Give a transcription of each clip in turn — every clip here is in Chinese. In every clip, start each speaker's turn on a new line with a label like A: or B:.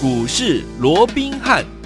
A: 股市罗
B: 宾汉。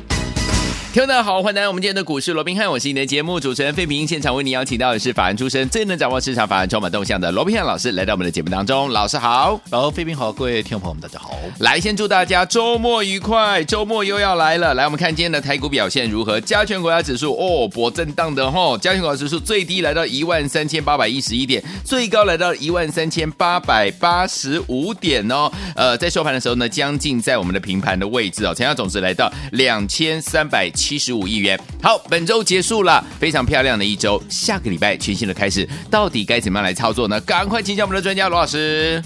B: 听众好，欢迎来到我们今天的股市罗宾汉，我是你的节目主持人费平。现场为你邀请到的是法案出身、最能掌握市场法案充满动向的罗宾汉老师，来到我们的节目当中。老师好，
C: 然后费平好，各位听众朋友们大家好。
B: 来，先祝大家周末愉快，周末又要来了。来，我们看今天的台股表现如何？加权国家指数哦，博震荡的吼、哦，加权国家指数最低来到一万三千八百一十一点，最高来到一万三千八百八十五点哦。呃，在收盘的时候呢，将近在我们的平盘的位置哦，成交总值来到两千三百。七十五亿元。好，本周结束了，非常漂亮的一周。下个礼拜全新的开始，到底该怎么样来操作呢？赶快请教我们的专家罗老师。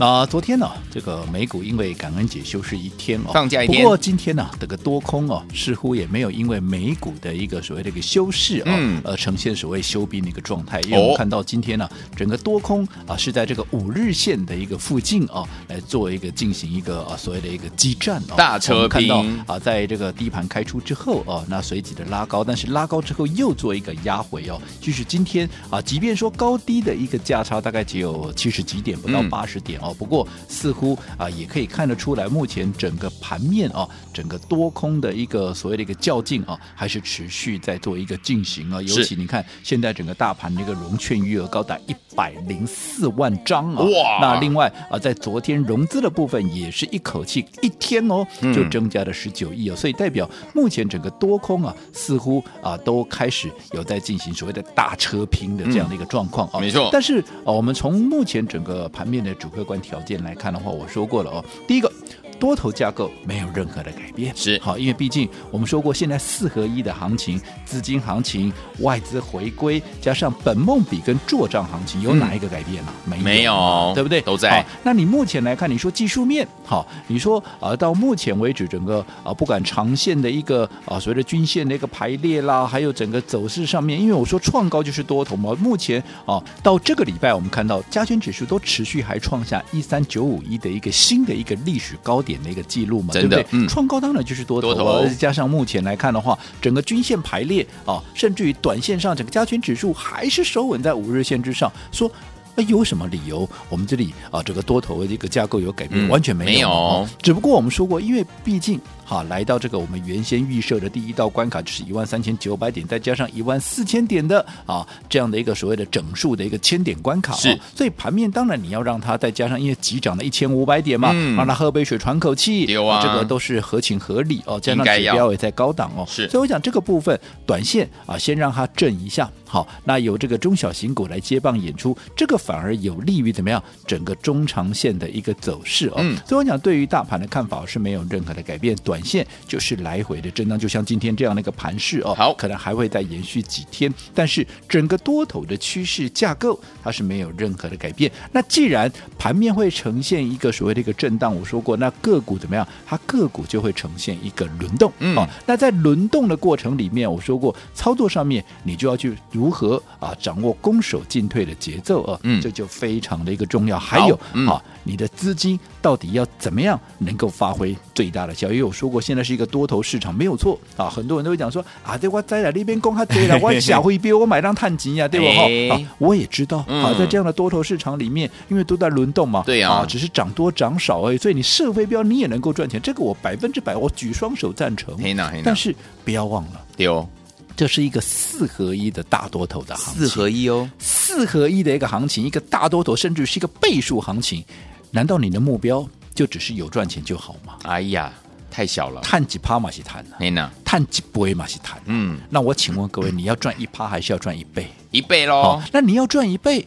C: 那昨天呢，这个美股因为感恩节休市一天哦，
B: 放假一天。
C: 不过今天呢，这个多空哦，似乎也没有因为美股的一个所谓的一个休市啊、哦，嗯，而呈现所谓休兵的一个状态。因为我们看到今天呢，整个多空啊是在这个五日线的一个附近啊，来做一个进行一个啊所谓的一个激战啊。
B: 大车
C: 看到啊，在这个低盘开出之后啊，那随即的拉高，但是拉高之后又做一个压回哦。就是今天啊，即便说高低的一个价差大概只有七十几点，不到八十点哦。不过似乎啊，也可以看得出来，目前整个盘面啊，整个多空的一个所谓的一个较劲啊，还是持续在做一个进行啊。尤其你看，现在整个大盘的一个融券余额高达一百零四万张啊。哇！那另外啊，在昨天融资的部分也是一口气一天哦，就增加了十九亿哦。所以代表目前整个多空啊，似乎啊都开始有在进行所谓的大车拼的这样的一个状况啊。
B: 没错。
C: 但是啊，我们从目前整个盘面的主客观条件。来看的话，我说过了哦，第一个。多头架构没有任何的改变，
B: 是
C: 好，因为毕竟我们说过，现在四合一的行情，资金行情、外资回归，加上本梦比跟做账行情，有哪一个改变呢？没有，
B: 没有，
C: 对不对？
B: 都在。
C: 那你目前来看，你说技术面好，你说啊，到目前为止，整个啊，不管长线的一个啊，所谓的均线的一个排列啦，还有整个走势上面，因为我说创高就是多头嘛，目前啊，到这个礼拜，我们看到加权指数都持续还创下一三九五一的一个新的一个历史高点的一个记录嘛，对不对？创高当然就是多头，多头加上目前来看的话，整个均线排列啊，甚至于短线上整个加权指数还是收稳在五日线之上，说。那有什么理由？我们这里啊，这个多头的一个架构有改变？嗯、完全没有，没有。只不过我们说过，因为毕竟哈、啊，来到这个我们原先预设的第一道关卡，就是一万三千九百点，再加上一万四千点的啊这样的一个所谓的整数的一个千点关卡，是。所以盘面当然你要让它再加上，因为急涨了一千五百点嘛，嗯、让它喝杯水喘口气，有啊，这个都是合情合理哦。加上指标也在高档哦，是。所以我想这个部分，短线啊，先让它震一下。好，那由这个中小型股来接棒演出，这个反而有利于怎么样整个中长线的一个走势哦。嗯，所以我想对于大盘的看法是没有任何的改变，短线就是来回的震荡，就像今天这样的一个盘势哦。好，可能还会再延续几天，但是整个多头的趋势架构它是没有任何的改变。那既然盘面会呈现一个所谓的一个震荡，我说过，那个股怎么样？它个股就会呈现一个轮动。嗯，哦，那在轮动的过程里面，我说过，操作上面你就要去。如何啊掌握攻守进退的节奏啊？嗯，这就非常的一个重要。还有、嗯、啊，你的资金到底要怎么样能够发挥最大的效益？因为我说过，现在是一个多头市场，没有错啊。很多人都会讲说啊，这我在了那边攻他对了，我下回别我买张碳金呀，对不？哈、啊，我也知道啊，在这样的多头市场里面，因为都在轮动嘛，对呀，啊，只是涨多涨少而已，所以你设飞镖你也能够赚钱，这个我百分之百我举双手赞成。但是不要忘了，对哦。这是一个四合一的大多头的行情，四合一哦，四合一的一个行情，一个大多头，甚至是一个倍数行情。难道你的目标就只是有赚钱就好吗？
B: 哎呀，太小了，
C: 探几趴嘛是谈了，呢，探几倍嘛是谈。嗯，那我请问各位，你要赚一趴还是要赚一倍？
B: 一倍喽。
C: 哦，那你要赚一倍。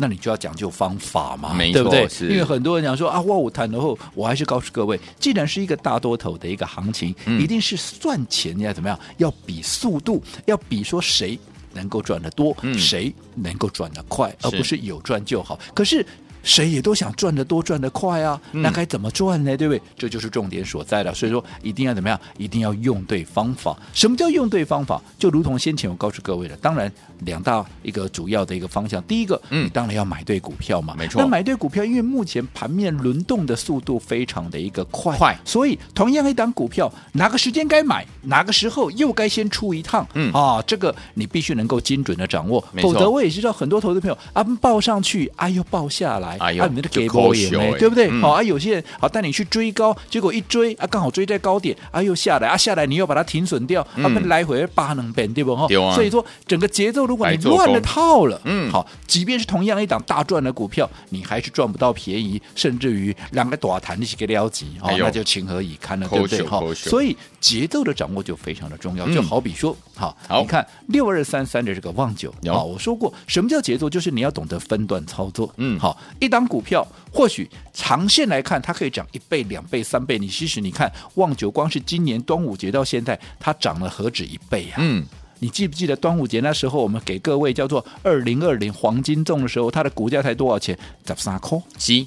C: 那你就要讲究方法嘛，对不对？因为很多人讲说啊，哇，我谈了后，我还是告诉各位，既然是一个大多头的一个行情，嗯、一定是算钱要怎么样？要比速度，要比说谁能够赚得多，嗯、谁能够赚得快，而不是有赚就好。可是。谁也都想赚得多、赚得快啊，那该怎么赚呢？对不对？这就是重点所在了。所以说，一定要怎么样？一定要用对方法。什么叫用对方法？就如同先前我告诉各位的，当然两大一个主要的一个方向。第一个，
B: 嗯。
C: 你当然要买对股票嘛，
B: 没错。
C: 那买对股票，因为目前盘面轮动的速度非常的一个快，
B: 快。
C: 所以同样一档股票，哪个时间该买，哪个时候又该先出一趟，
B: 嗯。
C: 啊，这个你必须能够精准的掌握，否则我也知道很多投资朋友啊报上去，啊呦报下来，
B: 哎呦
C: 啊你们的
B: 就
C: 给波也
B: 抠手哎。
C: 对不对？
B: 嗯。
C: 好、啊，有些人好带你去追高，结果一追啊刚好追在高点，啊又下来啊下来你又把它停损掉，
B: 嗯。
C: 啊来回八能变对不？哈、
B: 对啊。
C: 所以说整个节奏如果你乱了套了，
B: 嗯。
C: 好，即便是同样一档大赚的股票，你还是赚不到便宜，甚至于两个大谈一起给撩急，哦
B: 哎，
C: 那就情何以堪了，对不对？哈所以节奏的掌握就非常的重要，
B: 嗯。
C: 就好比说，好，
B: 好。
C: 你看六二三三的这个旺九，
B: 有。
C: 啊，我说过，什么叫节奏？就是你要懂得分段操作，
B: 嗯。
C: 好，一档股票或许长线来看，它可以涨一倍、两倍、三倍，你其实你看旺九，光是今年端午节到现在，它涨了何止一倍啊？
B: 嗯，
C: 你记不记得端午节那时候，我们给各位叫做二零二零黄金粽的时候，它的股价才多少钱？十三块。
B: 七，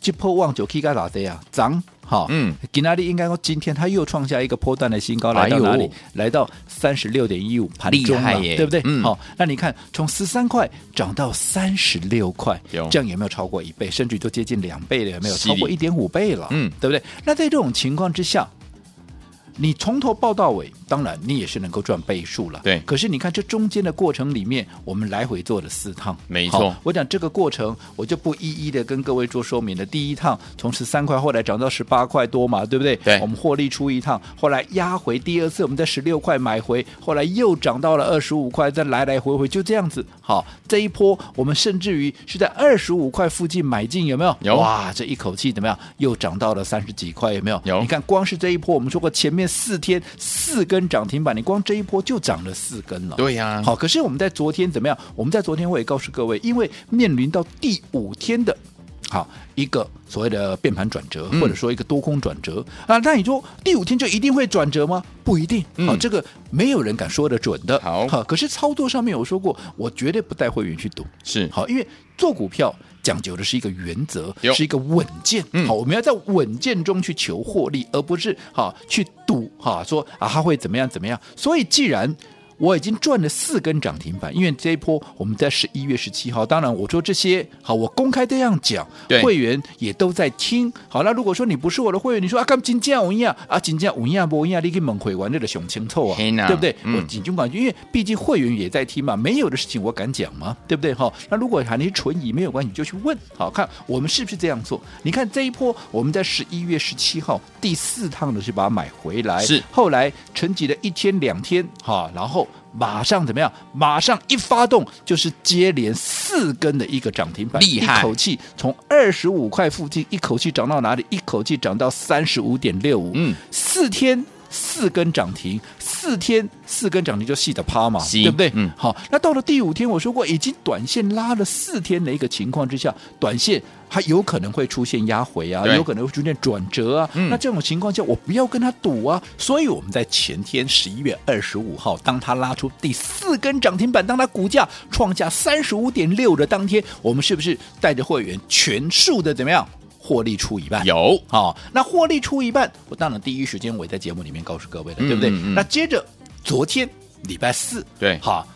C: 这波旺九 K 该哪的啊？涨好，
B: 嗯，
C: 吉纳利应该说今天它又创下一个波段的新高，来到哪里？
B: 哎
C: 来到三十六点一五，盘中了，
B: 耶
C: 对不对？
B: 嗯
C: 好，那你看从十三块涨到三十六块
B: 有，
C: 这样有没有超过一倍？甚至都接近两倍了，有没有？超过一点五倍了，
B: 嗯
C: 对不对？那在这种情况之下。你从头报到尾，当然你也是能够赚倍数了。
B: 对
C: 可是你看这中间的过程里面，我们来回做了四趟。
B: 没
C: 错我讲这个过程，我就不一一的跟各位做说明了。第一趟从十三块，后来涨到十八块多嘛，对不对？
B: 对
C: 我们获利出一趟，后来压回第二次，我们在十六块买回，后来又涨到了二十五块，再来来回回就这样子。好，这一波我们甚至于是在二十五块附近买进，有没有？
B: 有
C: 哇，这一口气怎么样？又涨到了三十几块，有没有？
B: 有
C: 你看，光是这一波，我们说过前面四天四根涨停板，你光这一波就涨了四根了。
B: 对呀，
C: 好，可是我们在昨天怎么样？我们在昨天我也告诉各位，因为面临到第五天的。好，一个所谓的变盘转折，
B: 嗯
C: 或者说一个多空转折、啊，那你说第五天就一定会转折吗？不一定。好、
B: 嗯
C: 这个没有人敢说得准的。
B: 好
C: 可是操作上面我说过，我绝对不带会员去赌。
B: 是
C: 好，因为做股票讲究的是一个原
B: 则，
C: 是一个稳健。
B: 嗯
C: 好，我们要在稳健中去求获利，而不是好去赌哈，说啊他会怎么样怎么样。所以既然我已经赚了四根涨停板，因为这一波我们在十一月十七号，当然我说这些好，我公开这样讲
B: 对，
C: 会员也都在听。好，那如果说你不是我的会员，你说啊，干金价五样啊，金价五样不五样，你给猛回完这个熊清臭啊，对不对？
B: 嗯
C: 我紧张感觉，因为毕竟会员也在听嘛，没有的事情我敢讲吗？对不对？哈，那如果喊你存疑没有关系，你就去问。好看我们是不是这样做？你看这一波我们在十一月十七号第四趟的是把它买回来，
B: 是
C: 后来沉寂了一天两天，哈，然后。马上怎么样？马上一发动就是接连四根的一个涨停板，
B: 厉害
C: 一口气从二十五块附近一口气涨到哪里？一口气涨到三十五点六五。
B: 嗯，
C: 四天四根涨停，四天四根涨停就细的趴嘛，对不对？
B: 嗯
C: 好，那到了第五天，我说过已经短线拉了四天的一个情况之下，短线还有可能会出现压回啊，有可能会出现转折啊。
B: 嗯
C: 那这种情况下，我不要跟他赌啊。所以我们在前天十一月二十五号，当他拉出第四根涨停板，当他股价创下三十五点六的当天，我们是不是带着会员全数的怎么样获利出一半？
B: 有
C: 好、那获利出一半，我当然第一时间我也在节目里面告诉各位了，
B: 嗯
C: 对不对？那接着昨天礼拜四，
B: 对
C: 好，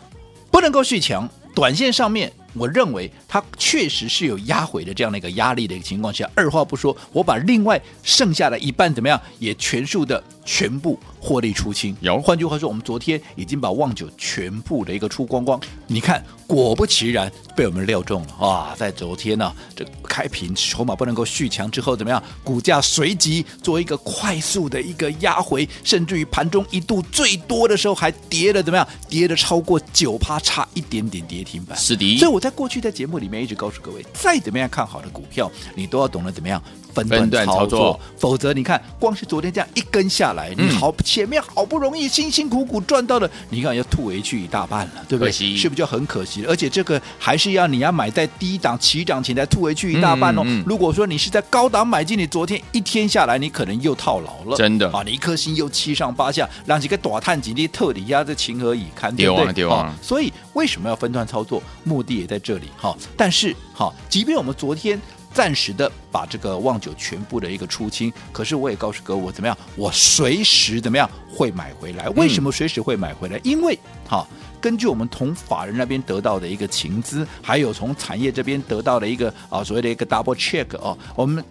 C: 不能够续强，短线上面。我认为它确实是有压回的这样的一个压力的一个情况下，二话不说，我把另外剩下的一半怎么样，也全数的全部获利出清。
B: 有
C: 换句话说，我们昨天已经把旺九全部的一个出光光。你看，果不其然被我们料中了啊！在昨天呢、这开平筹码不能够续强之后，怎么样？股价随即做一个快速的一个压回，甚至于盘中一度最多的时候还跌了怎么样？跌了超过九趴，差一点点跌停板。
B: 是的
C: 所以我在过去在节目里面一直告诉各位，再怎么样看好的股票，你都要懂得怎么样分
B: 分段
C: 段操
B: 操作
C: 否则你看，光是昨天这样一根下来，你
B: 嗯
C: 好前面好不容易辛辛苦苦赚到的，你看要吐回去一大半了，对不
B: 对？
C: 是不是就很可惜了？而且这个还是要你要买在低档起涨前再吐回去一大半哦。
B: 嗯嗯嗯
C: 如果说你是在高档买进，你昨天一天下来，你可能又套牢了，
B: 真的
C: 啊！你一颗心又七上八下，让几个短探几的特底压，这情何以堪？
B: 对啊
C: 不对？
B: 啊
C: 所以为什么要分段操作？目的也在这里哈。但是哈，即便我们昨天暂时的把这个旺九全部的一个出清，可是我也告诉各位，我怎么样？我随时怎么样会买回来？为什么随时会买回来？因为哈，根据我们从法人那边得到的一个情资，还有从产业这边得到的一个啊所谓的一个 double check 哦，我们。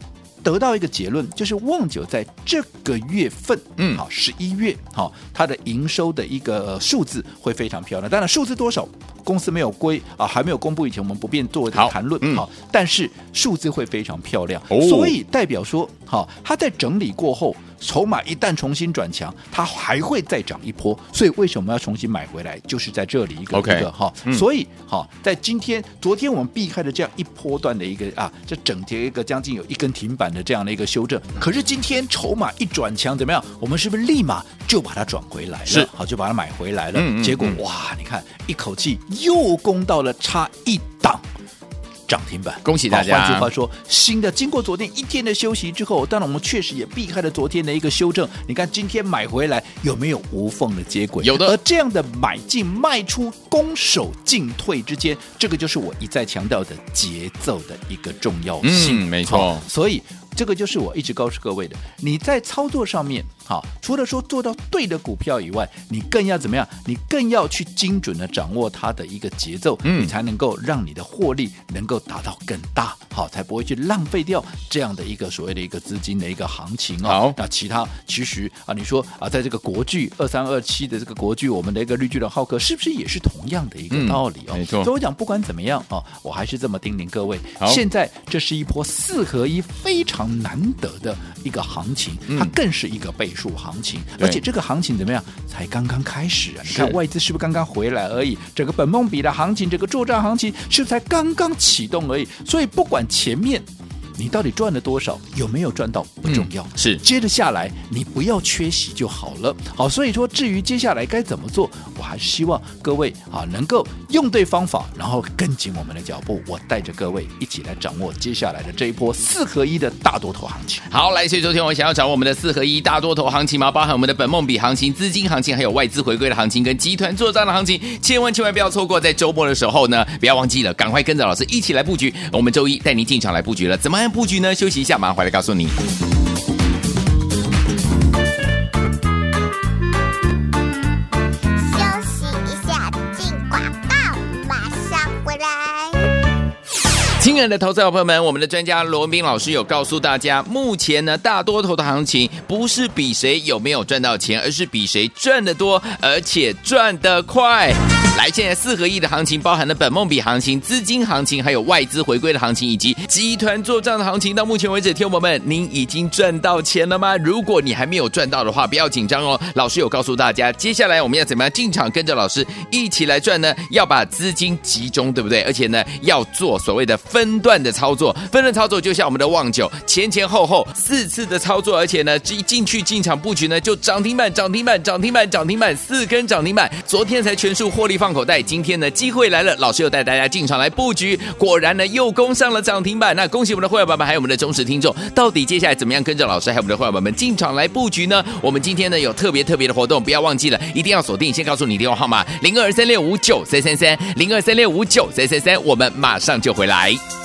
C: 得到一个结论，就是旺九在这个月份，嗯，好，十一月，好，它的营收的一个数字会非常漂亮。当然，数字多少，公司没有归啊，还没有公布以前，我们不便做这个谈论，好，嗯，但是数字会非常漂亮，哦，所以代表说，好，它在整理过后。筹码一旦重新转强，它还会再涨一波。所以为什么要重新买回来？就是在这里一个个哈。嗯、所以好，在今天、昨天我们避开了这样一波段的一个啊，这整节一个将近有一根停板的这样的一个修正。可是今天筹码一转强，怎么样？我们是不是立马就把它转回来了？是，好，就把它买回来了。嗯嗯嗯结果哇，你看一口气又攻到了差一档。涨停板，
B: 恭喜大家！
C: 换句话说，新的经过昨天一天的休息之后，当然我们确实也避开了昨天的一个修正。你看今天买回来有没有无缝的接轨？
B: 有的。
C: 而这样的买进卖出、攻守进退之间，这个就是我一再强调的节奏的一个重要性。
B: 嗯，没错。
C: 所以。这个就是我一直告诉各位的，你在操作上面，好，除了说做到对的股票以外，你更要怎么样？你更要去精准的掌握它的一个节奏，嗯，你才能够让你的获利能够达到更大，好，才不会去浪费掉这样的一个所谓的一个资金的一个行情哦。好，那其他其实啊，你说啊，在这个国巨二三二七的这个国巨，我们的一个绿巨人浩克，是不是也是同样的一个道理哦？
B: 没错。
C: 所以我讲，不管怎么样啊，我还是这么叮咛各位，现在这是一波四合一非常。难得的一个行情，它更是一个倍数行情，嗯、而且这个行情怎么样？才刚刚开始啊！你看外资是不是刚刚回来而已？整个本梦比的行情，这个作战行情是不是才刚刚启动而已？所以不管前面。你到底赚了多少？有没有赚到不重要，嗯、是接着下来你不要缺席就好了。好，所以说至于接下来该怎么做，我还是希望各位啊能够用对方法，然后跟紧我们的脚步，我带着各位一起来掌握接下来的这一波四合一的大多头行情。
B: 好，来，所以昨天我想要掌握我们的四合一大多头行情吗？包含我们的本梦比行情、资金行情，还有外资回归的行情跟集团作战的行情，千万千万不要错过，在周末的时候呢，不要忘记了，赶快跟着老师一起来布局。我们周一带您进场来布局了，怎么样布局呢？休息一下，马上回来告诉你。亲爱的投资者朋友们，我们的专家罗文斌老师有告诉大家，目前呢，大多头的行情不是比谁有没有赚到钱，而是比谁赚得多，而且赚得快。来，现在四合一的行情包含了本梦比行情、资金行情，还有外资回归的行情，以及集团做账的行情。到目前为止，听友们，您已经赚到钱了吗？如果你还没有赚到的话，不要紧张哦。老师有告诉大家，接下来我们要怎么样进场，跟着老师一起来赚呢？要把资金集中，对不对？而且呢，要做所谓的分分段的操作。分段操作就像我们的旺九，前前后后四次的操作，而且呢，一进去进场布局呢，就涨停板、涨停板、涨停板、涨停板，四根涨停板。昨天才全数获利放。口袋，今天呢，机会来了，老师又带大家进场来布局，果然呢又攻上了涨停板。那恭喜我们的会员宝宝，还有我们的忠实听众，到底接下来怎么样跟着老师还有我们的会员宝宝们进场来布局呢？我们今天呢有特别特别的活动，不要忘记了，一定要锁定。先告诉你电话号码：零二三六五九三三三，零二三六五九三三三，我们马上就回来。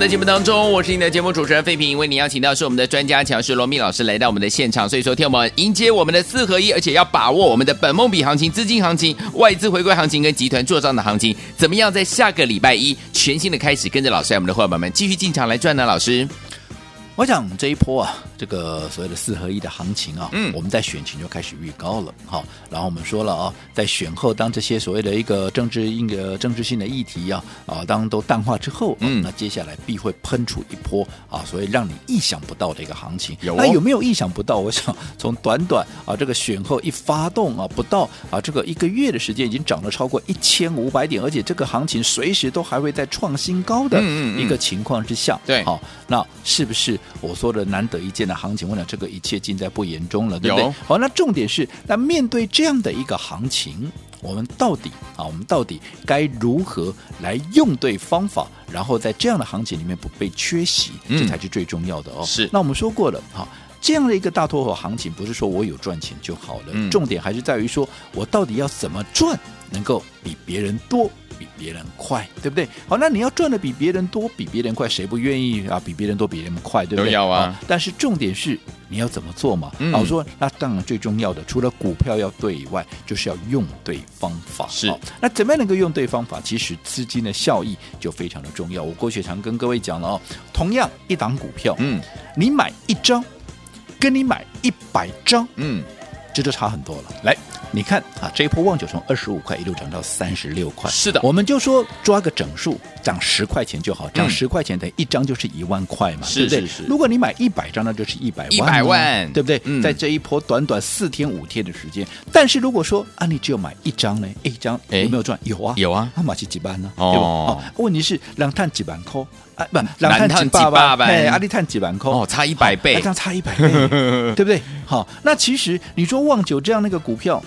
B: 们的节目当中，我是你的节目主持人费平，为你邀请到是我们的专家强势罗密老师来到我们的现场，所以说听我们迎接我们的四合一，而且要把握我们的本梦比行情、资金行情、外资回归行情跟集团做账的行情，怎么样在下个礼拜一全新的开始，跟着老师我们的伙伴们继续进场来赚呢？老师，
C: 我想这一波啊。这个所谓的四合一的行情啊，
B: 嗯，
C: 我们在选前就开始预告了，好，然后我们说了啊，在选后当这些所谓的一个政治一个政治性的议题啊啊，当都淡化之后，嗯，那接下来必会喷出一波啊，所以让你意想不到的一个行情。有、哦，那有没有意想不到？我想从短短啊这个选后一发动啊，不到啊这个一个月的时间，已经涨了超过一千五百点，而且这个行情随时都还会在创新高的一个情况之下，对、嗯，好、那是不是我说的难得一见的？行情，我想这个一切尽在不言中了，对不对？好，那重点是，那面对这样的一个行情，我们到底啊，我们到底该如何来用对方法，然后在这样的行情里面不被缺席，嗯、这才是最重要的哦。是，那我们说过了，哈，这样的一个大脱口行情，不是说我有赚钱就好了，嗯、重点还是在于说我到底要怎么赚，能够比别人多。比别人快，对不对？好，那你要赚的比别人多，比别人快，谁不愿意啊？比别人多，比别人快，对不对？都要啊。但是重点是你要怎么做嘛？嗯、我说，那当然最重要的，除了股票要对以外，就是要用对方法。是。那怎么样能够用对方法？其实资金的效益就非常的重要。我过去常跟各位讲了哦，同样一档股票，嗯，你买一张，跟你买一百张，嗯，这就差很多了。来。你看啊，这一波旺九从二十五块一路涨到三十六块，是的，我们就说抓个整数，涨十块钱就好，涨十块钱等于一张就是一万块嘛，是、嗯、对不对？如果你买一百张，那就是一百万，一百万，对不对？嗯、在这一波短短四天五天的时间，但是如果说啊，你只有买一张呢，一张有没有赚？有啊，有啊，那买起几万呢？哦，哦，问题是两探几万扣。啊，不，两探几百万，哎，阿里探几万块，哦，差一百倍，这样差一百倍，对不对？好，那其实你说旺九这样那个股票。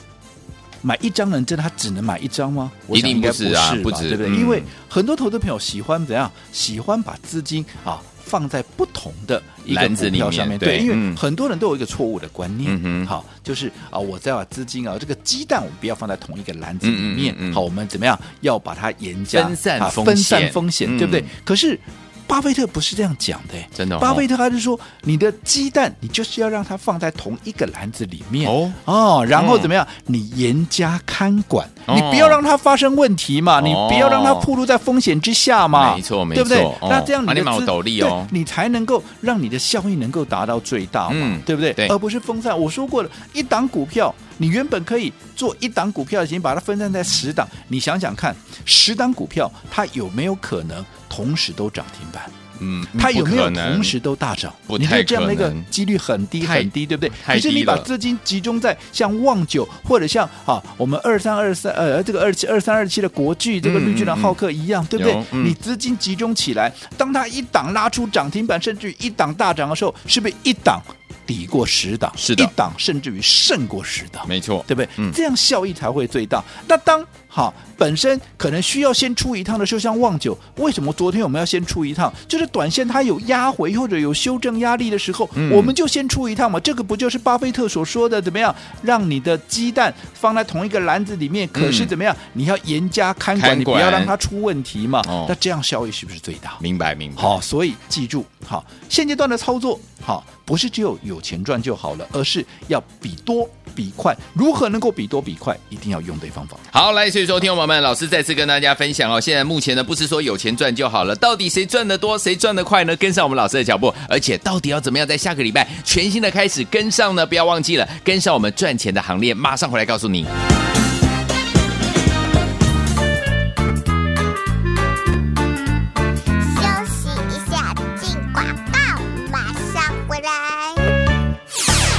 C: 买一张人真的他只能买一张吗？我想应该不是啊，不止，对不对？嗯、因为很多投资朋友喜欢怎样？喜欢把资金啊放在不同的一个股票上面。对，对，因为很多人都有一个错误的观念，嗯、好，就是啊，我再把资金啊，这个鸡蛋我们不要放在同一个篮子里面。嗯嗯嗯、好，我们怎么样要把它严加分散风险，分散风险，对不对？嗯、可是。巴菲特不是这样讲的，真的。巴菲特他是说，你的鸡蛋，你就是要让它放在同一个篮子里面哦哦，然后怎么样？你严加看管，你不要让它发生问题嘛，你不要让它暴露在风险之下嘛，没错，没错，对不对？那这样你的资对，你才能够让你的效益能够达到最大嘛，对不对？而不是分散。我说过了，一档股票，你原本可以做一档股票，已经把它分散在十档，你想想看，十档股票它有没有可能？同时都涨停板，嗯，它有没有同时都大涨？你看这样的一个几率很低很低，对不对？可是你把资金集中在像旺九或者像啊我们二三二三呃这个二七二三二七的国巨这个绿巨人浩克一样，对不对？你资金集中起来，当它一档拉出涨停板，甚至于一档大涨的时候，是不是一档？抵过十档，是的，一档甚至于胜过十档，没错，对不对？嗯，这样效益才会最大。那当好本身可能需要先出一趟的时候，像旺九，为什么昨天我们要先出一趟？就是短线它有压回或者有修正压力的时候，嗯、我们就先出一趟嘛。这个不就是巴菲特所说的怎么样？让你的鸡蛋放在同一个篮子里面，可是怎么样？你要严加看管，你不要让它出问题嘛。哦、那这样效益是不是最大？明白，明白。好，所以记住，好，现阶段的操作，好。不是只有有钱赚就好了，而是要比多比快。如何能够比多比快？一定要用对方法。好，来，所以说，听众友们，老师再次跟大家分享哦。现在目前呢，不是说有钱赚就好了，到底谁赚得多，谁赚得快呢？跟上我们老师的脚步，而且到底要怎么样在下个礼拜全新的开始跟上呢？不要忘记了，跟上我们赚钱的行列，马上回来告诉你。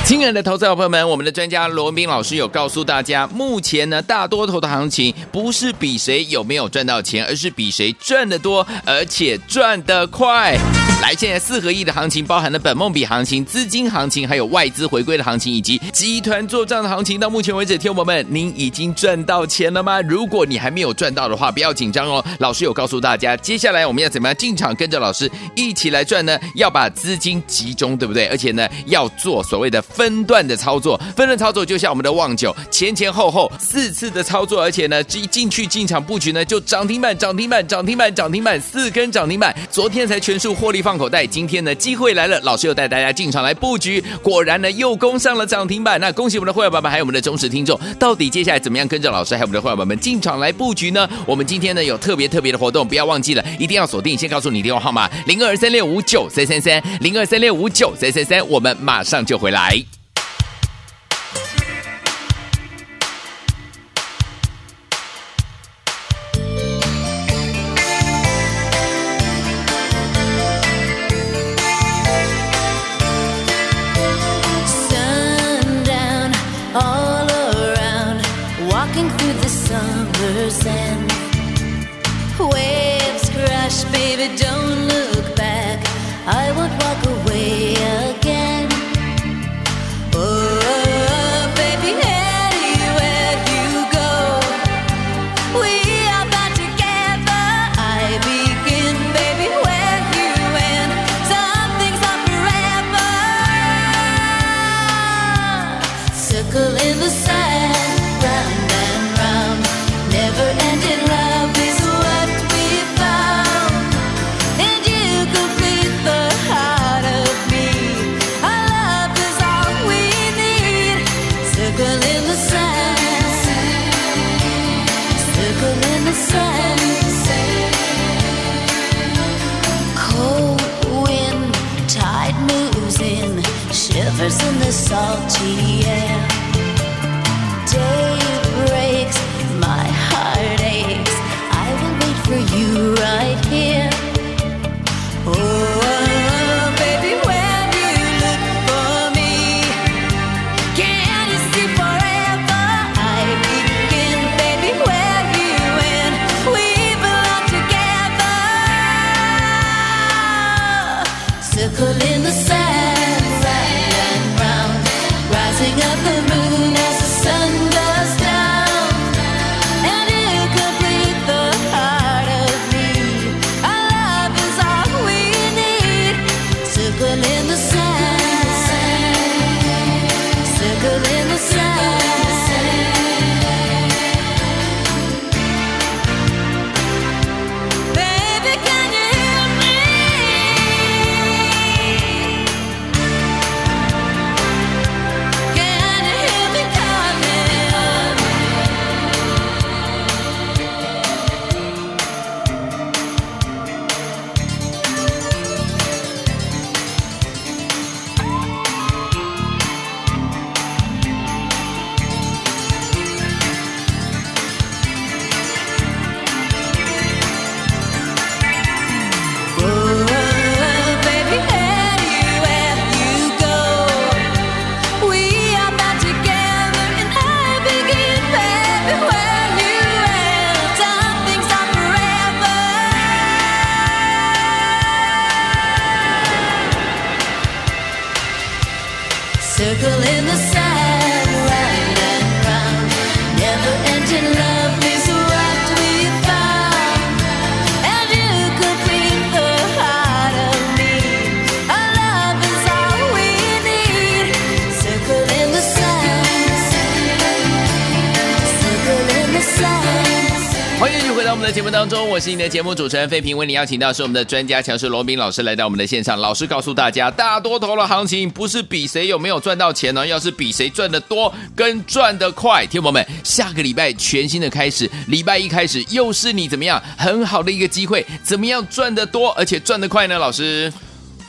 C: 亲爱的投资者朋友们，我们的专家罗文斌老师有告诉大家，目前呢，大多头的行情不是比谁有没有赚到钱，而是比谁赚得多，而且赚得快。来，现在四合一的行情包含了本梦比行情、资金行情，还有外资回归的行情，以及集团做账的行情。到目前为止，听友们，您已经赚到钱了吗？如果你还没有赚到的话，不要紧张哦。老师有告诉大家，接下来我们要怎么样进场，跟着老师一起来赚呢？要把资金集中，对不对？而且呢，要做所谓的。
D: 分段的操作，分段操作就像我们的旺九前前后后四次的操作，而且呢，这一进去进场布局呢，就涨停板、涨停板、涨停板、涨停板，四根涨停板。昨天才全数获利放口袋，今天呢，机会来了，老师又带大家进场来布局，果然呢，又攻上了涨停板。那恭喜我们的会员宝宝，还有我们的忠实听众，到底接下来怎么样跟着老师还有我们的会员宝宝们进场来布局呢？我们今天呢有特别特别的活动，不要忘记了，一定要锁定。先告诉你电话号码：零二三六五九三三三，零二三六五九三三三，我们马上就回来。节当中，我是你的节目主持人费平，为你邀请到是我们的专家强势罗斌老师来到我们的现场。老师告诉大家，大多头的行情不是比谁有没有赚到钱呢，要是比谁赚得多跟赚得快。听友们，下个礼拜全新的开始，礼拜一开始又是你怎么样很好的一个机会，怎么样赚得多而且赚得快呢？老师。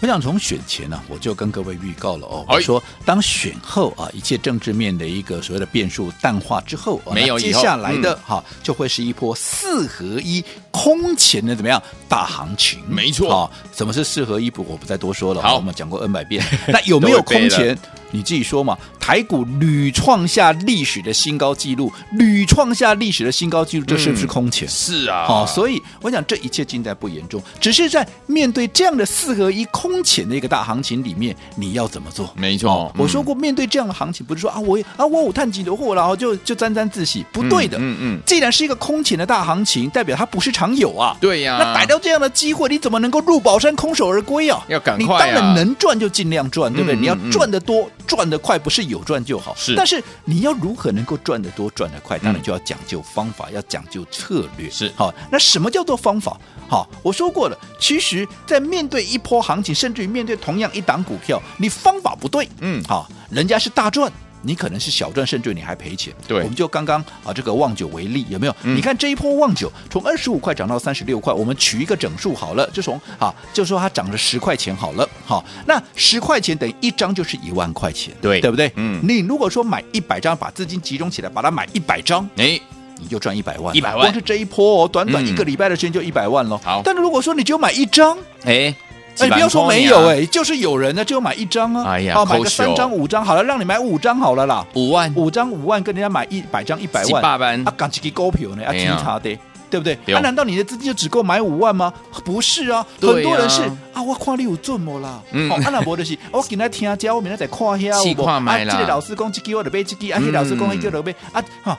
C: 我想从选前呢、啊，我就跟各位预告了哦，我说当选后啊，一切政治面的一个所谓的变数淡化之后，
D: 没有
C: 接下来的哈、嗯、就会是一波四合一空前的怎么样大行情？
D: 没错
C: 啊，什么是四合一？不，我不再多说了，好，我们讲过 N 百遍。那有没有空前？你自己说嘛，台股屡创下历史的新高纪录，屡创下历史的新高纪录，这是不是空前？
D: 嗯、是啊，
C: 好、哦，所以我想这一切尽在不言中，只是在面对这样的四合一空前的一个大行情里面，你要怎么做？
D: 没错，哦
C: 嗯、我说过，面对这样的行情，不是说啊我啊我有探几多货，然后就就沾沾自喜，不对的。嗯嗯，嗯既然是一个空前的大行情，代表它不是常有啊。
D: 对呀、啊，
C: 那逮到这样的机会，你怎么能够入宝山空手而归啊？
D: 要赶快、啊，
C: 你当然能赚就尽量赚，对不对？嗯嗯嗯、你要赚得多。赚得快，不是有赚就好。
B: 是，
C: 但是你要如何能够赚得多、赚得快，当然就要讲究方法，嗯、要讲究策略。
B: 是，
C: 好，那什么叫做方法？好，我说过了，其实，在面对一波行情，甚至于面对同样一档股票，你方法不对，
B: 嗯，
C: 好，人家是大赚。你可能是小赚，甚至你还赔钱。
B: 对，
C: 我们就刚刚啊，这个旺九为例，有没有？嗯、你看这一波旺九从二十五块涨到三十六块，我们取一个整数好了，就从啊，就说它涨了十块钱好了。好，那十块钱等于一张就是一万块钱，
B: 对，
C: 对不对？
B: 嗯，
C: 你如果说买一百张，把资金集中起来，把它买一百张，
B: 哎，
C: 你就赚一百万，
B: 一百万，
C: 光是这一波哦，短短一个礼拜的时间就一百万了。
B: 好、嗯，
C: 但是如果说你只有买一张，
B: 哎。
C: 哎，不要说没有哎，就是有人呢，就买一张啊，
B: 哎呀，
C: 好买个三张五张好了，让你买五张好了啦，
B: 五万。
C: 五张五万，跟人家买一百张一百万，
B: 八万。
C: 啊，赶几个股票呢，啊，挺差的，对不对？啊，难道你的资金就只够买五万吗？不是啊，很多人是啊，我看你有赚没啦，哦，啊那无就是我今天听讲，我明天再看遐，啊，这个老师讲这个我就买这个，啊，那老师讲那个就买。啊，哈。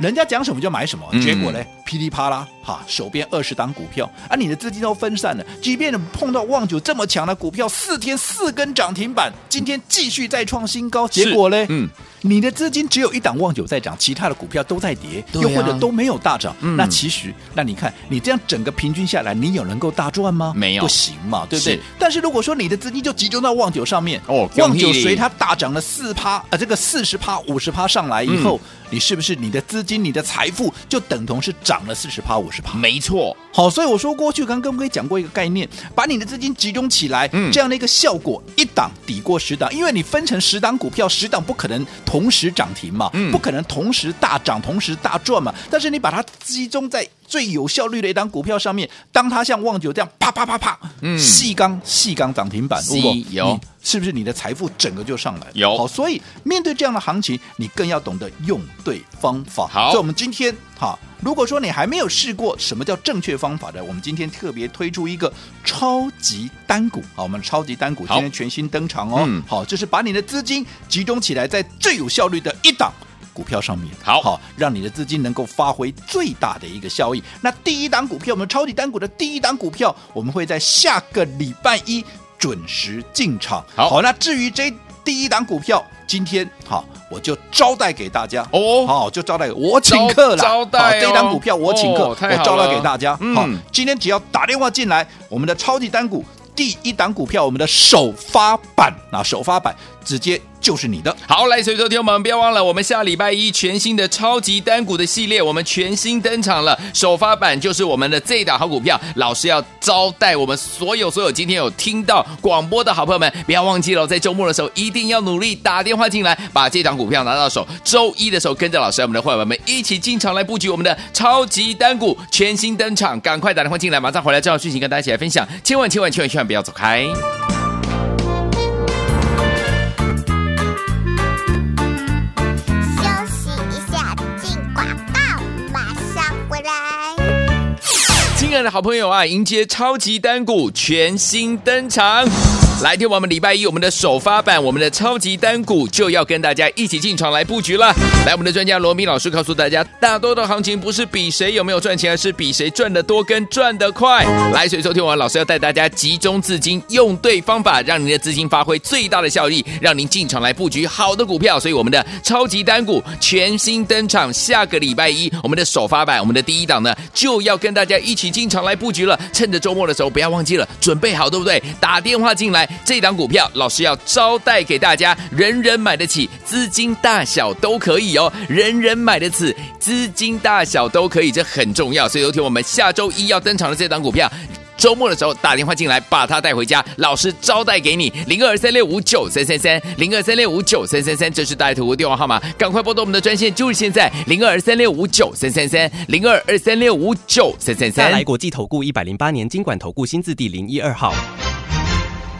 C: 人家讲什么就买什么，结果呢，噼里啪啦，哈，手边二十档股票，啊，你的资金都分散了。即便你碰到旺九这么强的股票，四天四根涨停板，今天继续再创新高，结果呢，嗯，你的资金只有一档旺九在涨，其他的股票都在跌，又或者都没有大涨。那其实，那你看，你这样整个平均下来，你有能够大赚吗？
B: 没有，
C: 不行嘛，对不对？但是如果说你的资金就集中到旺九上面，哦，旺九随它大涨了四趴，啊，这个四十趴、五十趴上来以后。你是不是你的资金、你的财富就等同是涨了四十趴、五十趴？
B: 没错。
C: 好，所以我说过去刚刚跟各位讲过一个概念，把你的资金集中起来，嗯，这样的一个效果，一档抵过十档，因为你分成十档股票，十档不可能同时涨停嘛，嗯，不可能同时大涨、同时大赚嘛。但是你把它集中在最有效率的一档股票上面，当它像旺九这样啪啪啪啪，嗯，细钢细钢涨停板，
B: 有。
C: 是不是你的财富整个就上来了？
B: 有
C: 好，所以面对这样的行情，你更要懂得用对方法。
B: 好，
C: 所以我们今天哈，如果说你还没有试过什么叫正确方法的，我们今天特别推出一个超级单股。好，我们超级单股今天全新登场哦。嗯、好，就是把你的资金集中起来，在最有效率的一档股票上面。
B: 好，
C: 好，让你的资金能够发挥最大的一个效益。那第一档股票，我们超级单股的第一档股票，我们会在下个礼拜一。准时进场，
B: 好，
C: 好，那至于这第一档股票，今天好，我就招待给大家。
B: 哦，
C: 好，就招待我请客了，
B: 招待、哦、
C: 这一档股票我请客，
B: 哦、
C: 我招待给大家，
B: 嗯、
C: 好，今天只要打电话进来，我们的超级单股第一档股票，我们的首发版，啊首发版直接。就是你的
B: 好，来，所以说听我们不要忘了，我们下礼拜一全新的超级单股的系列，我们全新登场了。首发版就是我们的这一档好股票，老师要招待我们所有所有今天有听到广播的好朋友们，不要忘记了，在周末的时候一定要努力打电话进来，把这档股票拿到手。周一的时候跟着老师，我们的伙伴们一起进场来布局我们的超级单股，全新登场，赶快打电话进来，马上回来正好讯息跟大家一起来分享，千万千万千万千万不要走开。亲爱的好朋友啊，迎接超级单股全新登场。来听我们礼拜一我们的首发版，我们的超级单股就要跟大家一起进场来布局了。来，我们的专家罗明老师告诉大家，大多的行情不是比谁有没有赚钱，而是比谁赚得多跟赚得快。来，所以收听完老师要带大家集中资金，用对方法，让您的资金发挥最大的效益，让您进场来布局好的股票。所以我们的超级单股全新登场，下个礼拜一我们的首发版，我们的第一档呢就要跟大家一起进场来布局了。趁着周末的时候，不要忘记了准备好，对不对？打电话进来。这档股票，老师要招待给大家，人人买得起，资金大小都可以哦，人人买得起，资金大小都可以，这很重要。所以，有请我们下周一要登场的这档股票，周末的时候打电话进来，把它带回家，老师招待给你，零二三六五九三三三，零二三六五九三三三，这是大头的电话号码，赶快拨动我们的专线，就是现在，零二三六五九三三三，零二二三六五九三三三。
E: 来国际投顾一百零八年经管投顾新字第零一二号。